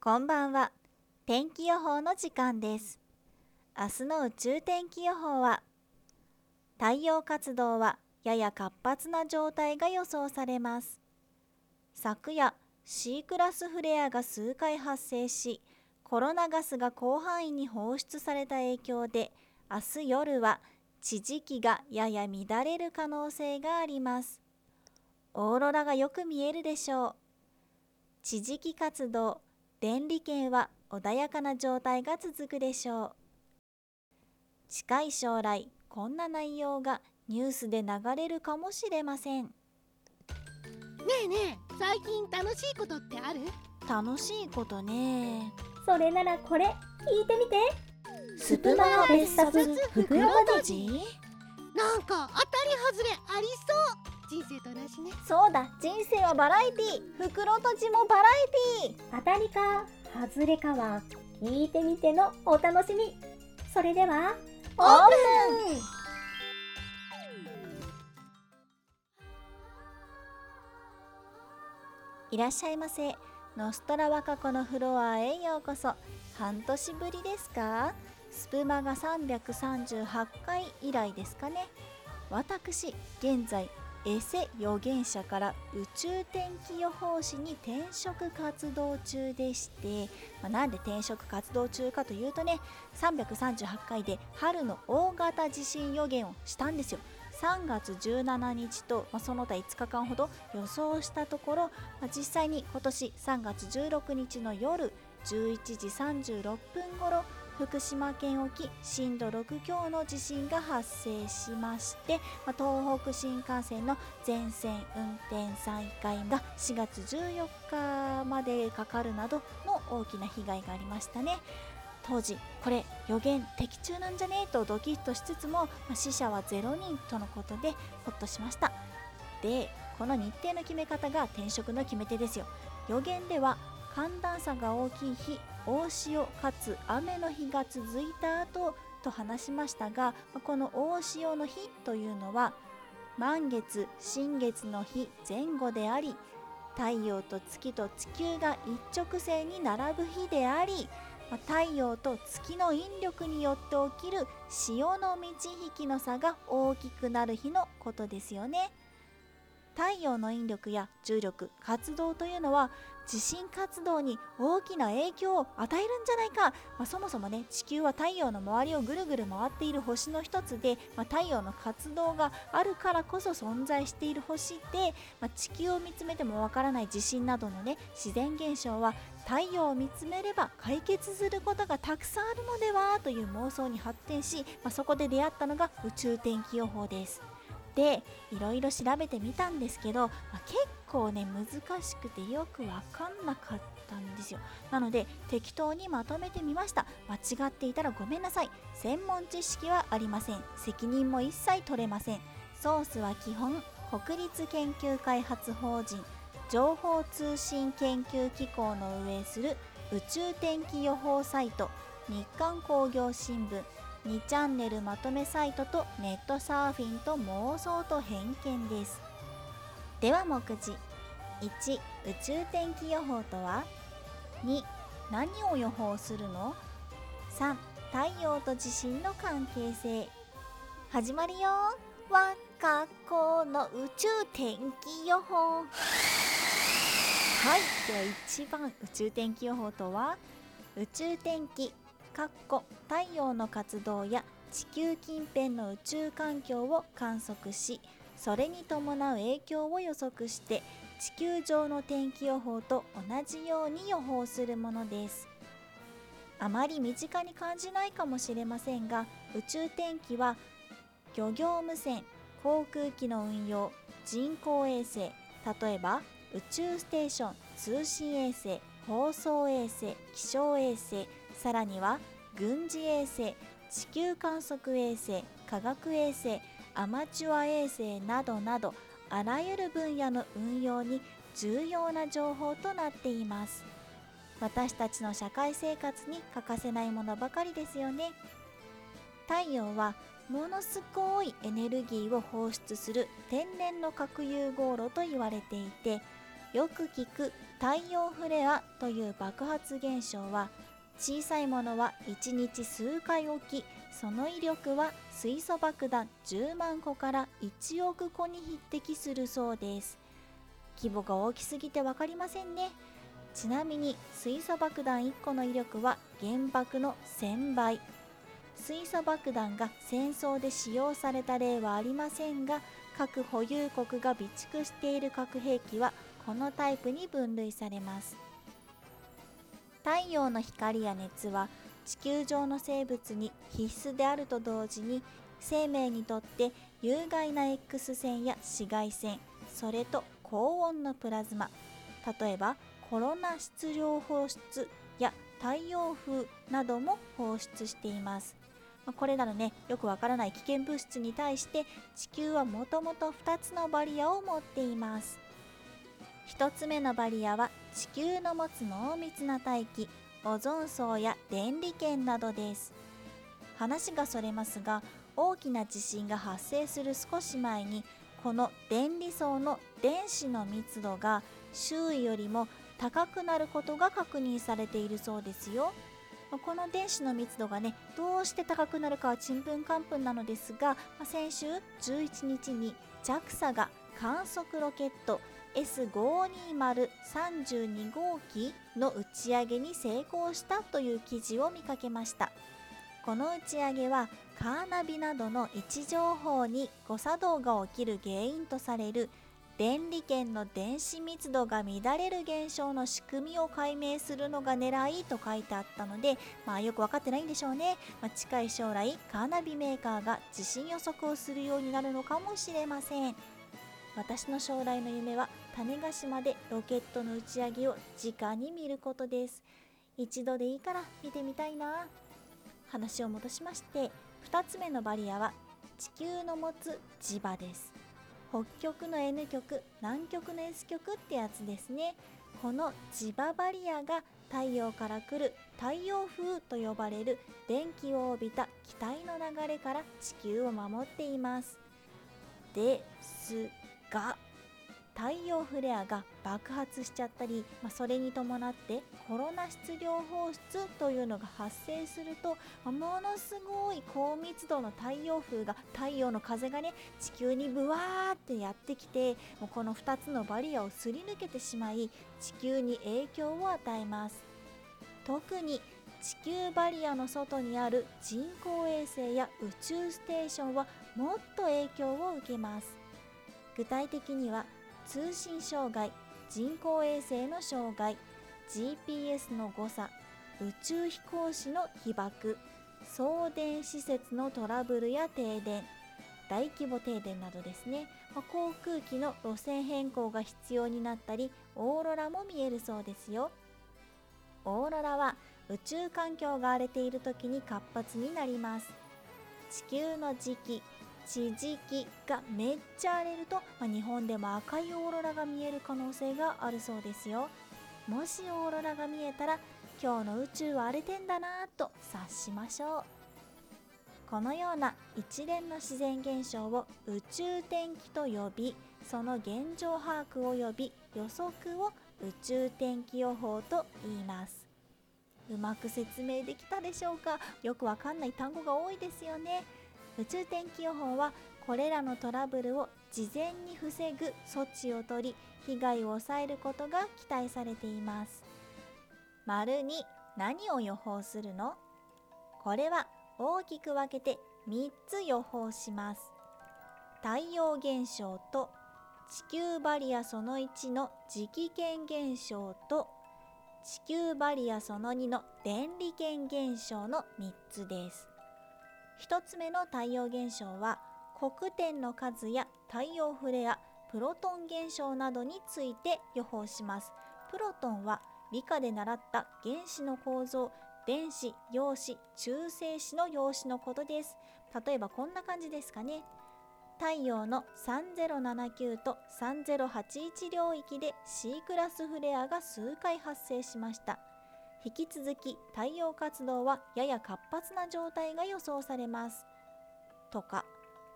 こんばんは。天気予報の時間です。明日の宇宙天気予報は、太陽活動はやや活発な状態が予想されます。昨夜、C クラスフレアが数回発生し、コロナガスが広範囲に放出された影響で、明日夜は地磁気がやや乱れる可能性があります。オーロラがよく見えるでしょう。地磁気活動、電離圏は穏やかな状態が続くでしょう。近い将来、こんな内容がニュースで流れるかもしれません。ねえねえ最近楽しいことってある？楽しいことね。それならこれ聞いてみてスプマガ別冊袋とじなんか当たり外れありそう人生と同じねそうだ、人生はバラエティ袋とじもバラエティ当たりか外れかは聞いてみてのお楽しみそれではオープンいらっしゃいませ。ノストラ若子のフロアへようこそ。半年ぶりですか？スプマが338回以来ですかね。私、現在、エセ予言者から宇宙天気予報士に転職活動中でして、まあ、なんで転職活動中かというとね338回で春の大型地震予言をしたんですよ。3月17日と、まあ、その他5日間ほど予想したところ、まあ、実際に今年3月16日の夜11時36分頃福島県沖震度6強の地震が発生しまして、ま、東北新幹線の全線運転再開が4月14日までかかるなどの大きな被害がありましたね。当時これ予言的中なんじゃねえとドキッとしつつも、ま死者は0人とのことでほっとしましたでこの日程の決め方が転職の決め手ですよ予言では寒暖差が大きい日大潮かつ雨の日が続いた後と話しましたがこの大潮の日というのは満月新月の日前後であり太陽と月と地球が一直線に並ぶ日であり太陽と月の引力によって起きる潮の満ち引きの差が大きくなる日のことですよね。太陽の引力や重力活動というのは地震活動に大きな影響を与えるんじゃないか、まあ、そもそもね地球は太陽の周りをぐるぐる回っている星の一つで、まあ、太陽の活動があるからこそ存在している星で、まあ、地球を見つめてもわからない地震などのね自然現象は太陽を見つめれば解決することがたくさんあるのではという妄想に発展し、ま、そこで出会ったのが宇宙天気予報です。でいろいろ調べてみたんですけど、まあ結構ね難しくてよく分かんなかったんですよ。なので適当にまとめてみました。間違っていたらごめんなさい。専門知識はありません。責任も一切取れません。ソースは基本国立研究開発法人情報通信研究機構の運営する宇宙天気予報サイト日刊工業新聞2チャンネルまとめサイトとネットサーフィンと妄想と偏見です。では目次。1宇宙天気予報とは？2何を予報するの？3太陽と地震の関係性。始まるよ。わかこの宇宙天気予報。はい。では1番宇宙天気予報とは？宇宙天気かっこ太陽の活動や地球近辺の宇宙環境を観測しそれに伴う影響を予測して地球上の天気予報と同じように予報するものです。あまり身近に感じないかもしれませんが宇宙天気は漁業無線航空機の運用人工衛星例えば宇宙ステーション通信衛星放送衛星気象衛星さらには軍事衛星地球観測衛星科学衛星アマチュア衛星などなどあらゆる分野の運用に重要な情報となっています。私たちの社会生活に欠かせないものばかりですよね。太陽はものすごいエネルギーを放出する天然の核融合炉と言われていてよく聞く太陽フレアという爆発現象は小さいものは1日数回起きその威力は水素爆弾10万個から1億個に匹敵するそうです。規模が大きすぎて分かりませんね。ちなみに水素爆弾1個の威力は原爆の1000倍。水素爆弾が戦争で使用された例はありませんが核保有国が備蓄している核兵器はこのタイプに分類されます。太陽の光や熱は地球上の生物に必須であると同時に生命にとって有害な X 線や紫外線それと高温のプラズマ例えばコロナ質量放出や太陽風なども放出しています。これらのねよくわからない危険物質に対して地球はもともと2つのバリアを持っています。1つ目のバリアは地球の持つ濃密な大気オゾン層や電離圏などです。話がそれますが大きな地震が発生する少し前にこの電離層の電子の密度が周囲よりも高くなることが確認されているそうですよ。この電子の密度がねどうして高くなるかはちんぷんかんぷんなのですが先週11日に JAXA が観測ロケット S52032 号機の打ち上げに成功したという記事を見かけました。この打ち上げはカーナビなどの位置情報に誤作動が起きる原因とされる電離圏の電子密度が乱れる現象の仕組みを解明するのが狙いと書いてあったので、まあ、よく分かってないんでしょうね、まあ、近い将来カーナビメーカーが地震予測をするようになるのかもしれません。私の将来の夢は種子島でロケットの打ち上げを直に見ることです。一度でいいから見てみたいな。話を戻しまして2つ目のバリアは地球の持つ磁場です。北極の N 極南極の S 極ってやつですね。この磁場バリアが太陽から来る太陽風と呼ばれる電気を帯びた気体の流れから地球を守っています。です。が太陽フレアが爆発しちゃったり、まあ、それに伴ってコロナ質量放出というのが発生すると、ものすごい高密度の太陽風が太陽の風がね地球にブワーってやってきてもうこの2つのバリアをすり抜けてしまい地球に影響を与えます。特に地球バリアの外にある人工衛星や宇宙ステーションはもっと影響を受けます。具体的には通信障害人工衛星の障害 GPS の誤差宇宙飛行士の被爆送電施設のトラブルや停電大規模停電などですね、まあ、航空機の路線変更が必要になったりオーロラも見えるそうですよ。オーロラは宇宙環境が荒れている時に活発になります。地球の時期地磁気がめっちゃ荒れると、まあ、日本でも赤いオーロラが見える可能性があるそうですよ。もしオーロラが見えたら今日の宇宙は荒れてんだなぁと察しましょう。このような一連の自然現象を宇宙天気と呼びその現状把握を呼び予測を宇宙天気予報と言います。うまく説明できたでしょうか？よくわかんない単語が多いですよね。宇宙天気予報はこれらのトラブルを事前に防ぐ措置をとり被害を抑えることが期待されています。丸に何を予報するの？これは大きく分けて3つ予報します。太陽現象と地球バリアその1の磁気圏現象と地球バリアその2の電離圏現象の3つです。1つ目の太陽現象は黒点の数や太陽フレアプロトン現象などについて予報します。プロトンは理科で習った原子の構造電子陽子中性子の陽子のことです。例えばこんな感じですかね。太陽の3079と3081領域で C クラスフレアが数回発生しました。引き続き太陽活動はやや活発な状態が予想されます。とか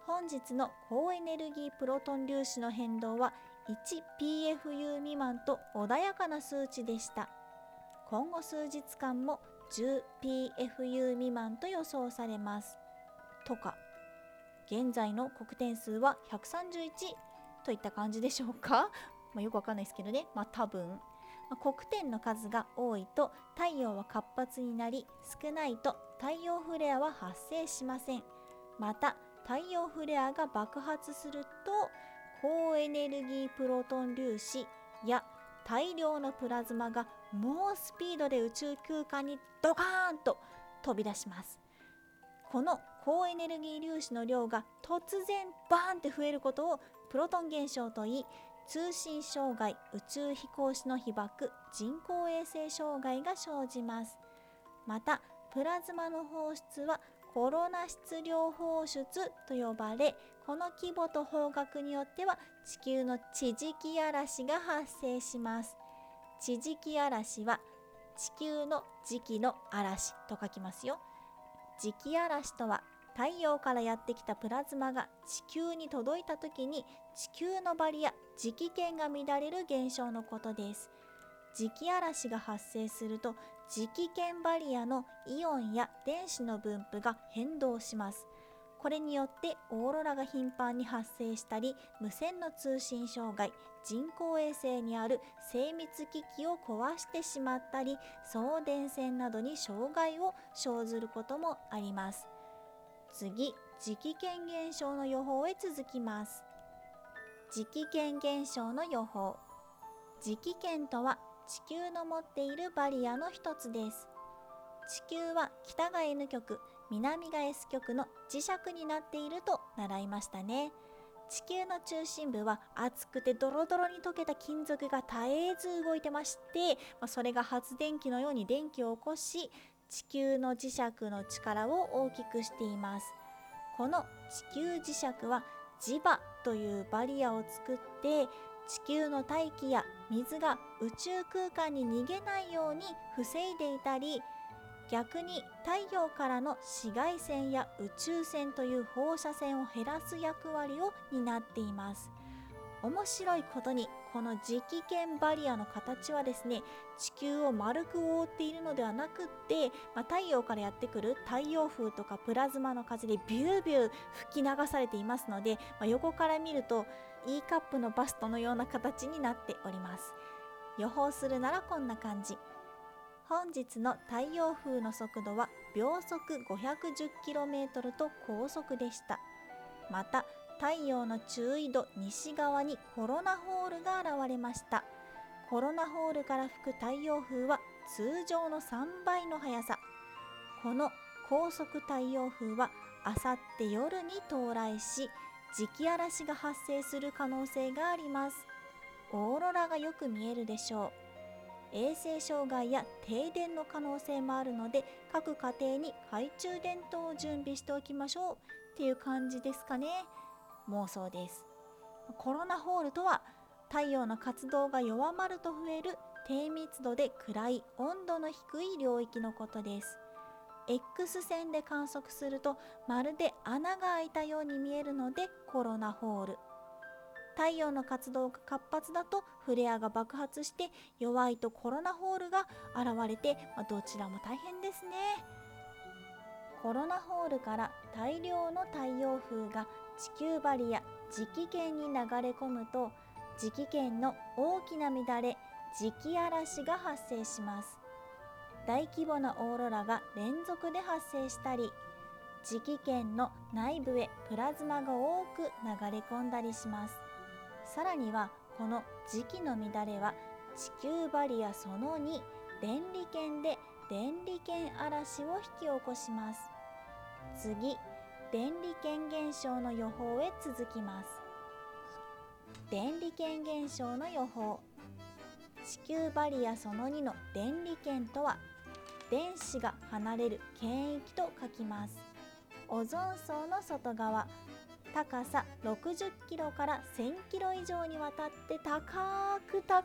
本日の高エネルギープロトン粒子の変動は 1pfu 未満と穏やかな数値でした。今後数日間も 10pfu 未満と予想されます。とか現在の黒点数は131といった感じでしょうか、まあ、よくわかんないですけどね。まあ多分、黒点の数が多いと太陽は活発になり少ないと太陽フレアは発生しません。また太陽フレアが爆発すると高エネルギープロトン粒子や大量のプラズマが猛スピードで宇宙空間にドカーンと飛び出します。この高エネルギー粒子の量が突然バーンって増えることをプロトン現象といい通信障害宇宙飛行士の被爆人工衛星障害が生じます。またプラズマの放出はコロナ質量放出と呼ばれこの規模と方角によっては地球の地磁気嵐が発生します。地磁気嵐は地球の磁気の嵐と書きますよ。磁気嵐とは太陽からやってきたプラズマが地球に届いた時に地球のバリア磁気圏が乱れる現象のことです。磁気嵐が発生すると磁気圏バリアのイオンや電子の分布が変動します。これによってオーロラが頻繁に発生したり無線の通信障害人工衛星にある精密機器を壊してしまったり送電線などに障害を生ずることもあります。次磁気圏現象の予報へ続きます。磁気圏現象の予報。磁気圏とは地球の持っているバリアの一つです。地球は北が N 極南が S 極の磁石になっていると習いましたね。地球の中心部は熱くてドロドロに溶けた金属が絶えず動いてまして、ま、それが発電機のように電気を起こし地球の磁石の力を大きくしています。この地球磁石は磁場というバリアを作って地球の大気や水が宇宙空間に逃げないように防いでいたり逆に太陽からの紫外線や宇宙線という放射線を減らす役割を担っています。面白いことにこの磁気圏バリアの形はですね地球を丸く覆っているのではなくって、まあ、太陽からやってくる太陽風とかプラズマの風でビュービュー吹き流されていますので、まあ、横から見ると E カップのバストのような形になっております。予報するならこんな感じ。本日の太陽風の速度は秒速 510km と高速でした。また太陽の中緯度西側にコロナホールが現れました。コロナホールから吹く太陽風は通常の3倍の速さ。この高速太陽風はあさって夜に到来し磁気嵐が発生する可能性があります。オーロラがよく見えるでしょう。衛生障害や停電の可能性もあるので各家庭に懐中電灯を準備しておきましょう。っていう感じですかね。妄想です。コロナホールとは太陽の活動が弱まると増える低密度で暗い温度の低い領域のことです。X 線で観測するとまるで穴が開いたように見えるのでコロナホール。太陽の活動が活発だとフレアが爆発して弱いとコロナホールが現れて、まあ、どちらも大変ですね。コロナホールから大量の太陽風が地球バリア磁気圏に流れ込むと磁気圏の大きな乱れ磁気嵐が発生します。大規模なオーロラが連続で発生したり磁気圏の内部へプラズマが多く流れ込んだりします。さらにはこの磁気の乱れは地球バリアその2電離圏で電離圏嵐を引き起こします。次電離圏現象の予報へ続きます。電離圏現象の予報。地球バリアその2の電離圏とは電子が離れる圏域と書きます。オゾン層の外側。高さ60キロから1000キロ以上にわたって高く高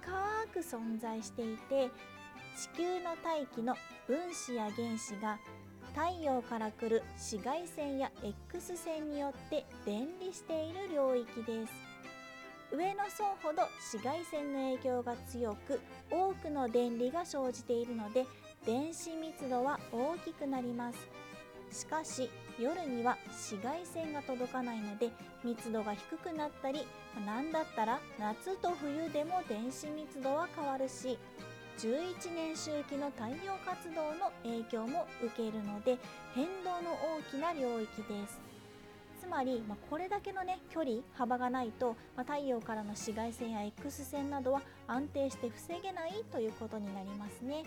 く存在していて地球の大気の分子や原子が太陽から来る紫外線や X 線によって電離している領域です。上の層ほど紫外線の影響が強く多くの電離が生じているので電子密度は大きくなります。しかし夜には紫外線が届かないので密度が低くなったりなんだったら夏と冬でも電子密度は変わるし11年周期の太陽活動の影響も受けるので変動の大きな領域です。つまり、まあ、これだけのね距離幅がないと、まあ、太陽からの紫外線や X 線などは安定して防げないということになりますね。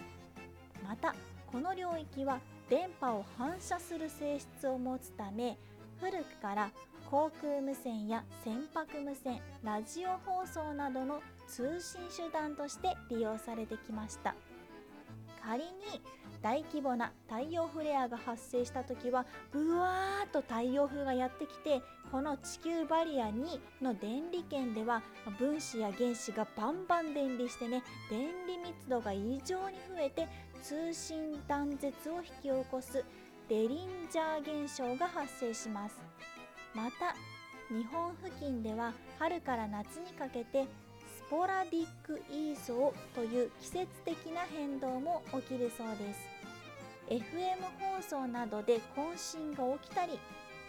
またこの領域は電波を反射する性質を持つため古くから航空無線や船舶無線ラジオ放送などの通信手段として利用されてきました。仮に大規模な太陽フレアが発生した時はブワーッと太陽風がやってきてこの地球バリア2の電離圏では分子や原子がバンバン電離してね電離密度が異常に増えて通信断絶を引き起こすデリンジャー現象が発生します。また日本付近では春から夏にかけてスポラディックイーソーという季節的な変動も起きるそうです。FM 放送などで渾身が起きたり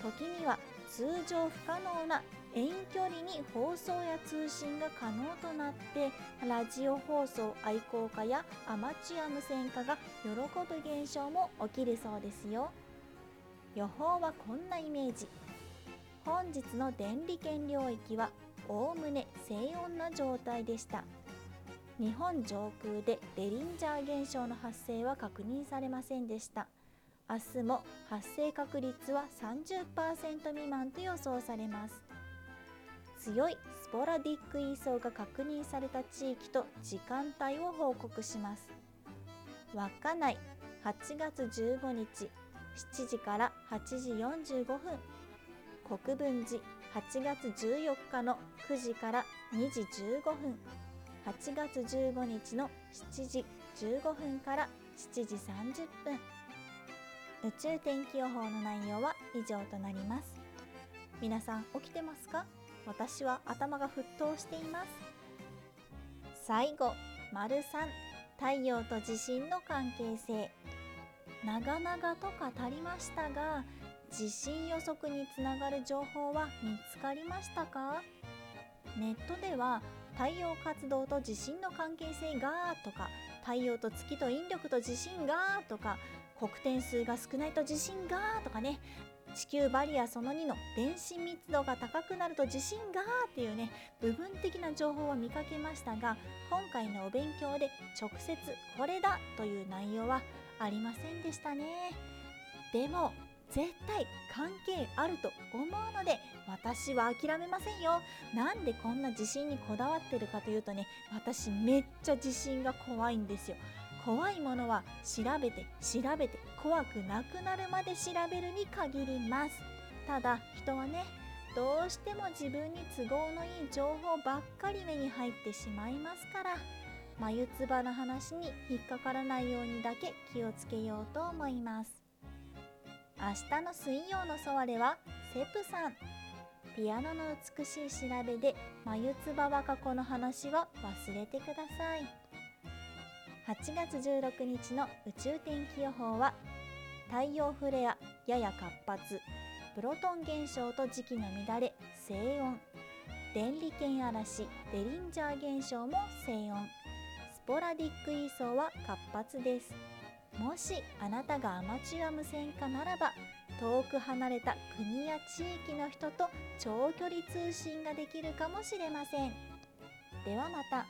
時には通常不可能な遠距離に放送や通信が可能となってラジオ放送愛好家やアマチュア無線化が喜ぶ現象も起きるそうですよ。予報はこんなイメージ。本日の電離圏領域はおおむね静穏な状態でした。日本上空でデリンジャー現象の発生は確認されませんでした。明日も発生確率は30%未満と予想されます。強いスポラディック位相が確認された地域と時間帯を報告します。稚内8月15日7時から8時45分。国分寺8月14日の9時から2時15分8月15日の7時15分から7時30分。宇宙天気予報の内容は以上となります。皆さん起きてますか？私は頭が沸騰しています。最後丸3太陽と地震の関係性。長々と語りましたが地震予測につながる情報は見つかりましたか？ネットでは太陽活動と地震の関係性がとか太陽と月と引力と地震がとか黒点数が少ないと地震がとかね地球バリアその2の電子密度が高くなると地震がっていうね部分的な情報は見かけましたが今回のお勉強で直接これだという内容はありませんでしたね。でも絶対関係あると思うので私は諦めませんよ。なんでこんな自信にこだわってるかというとね私めっちゃ自信が怖いんですよ。怖いものは調べて調べて怖くなくなるまで調べるに限ります。ただ人はねどうしても自分に都合のいい情報ばっかり目に入ってしまいますから眉唾の話に引っかからないようにだけ気をつけようと思います。明日の水曜のソワレはセプさん。ピアノの美しい調べで眉唾若子の話は忘れてください。8月16日の宇宙天気予報は太陽フレアやや活発プロトン現象と時期の乱れ静音電離圏嵐デリンジャー現象も静音スポラディック位相は活発です。もしあなたがアマチュア無線化ならば遠く離れた国や地域の人と長距離通信ができるかもしれませんではまた。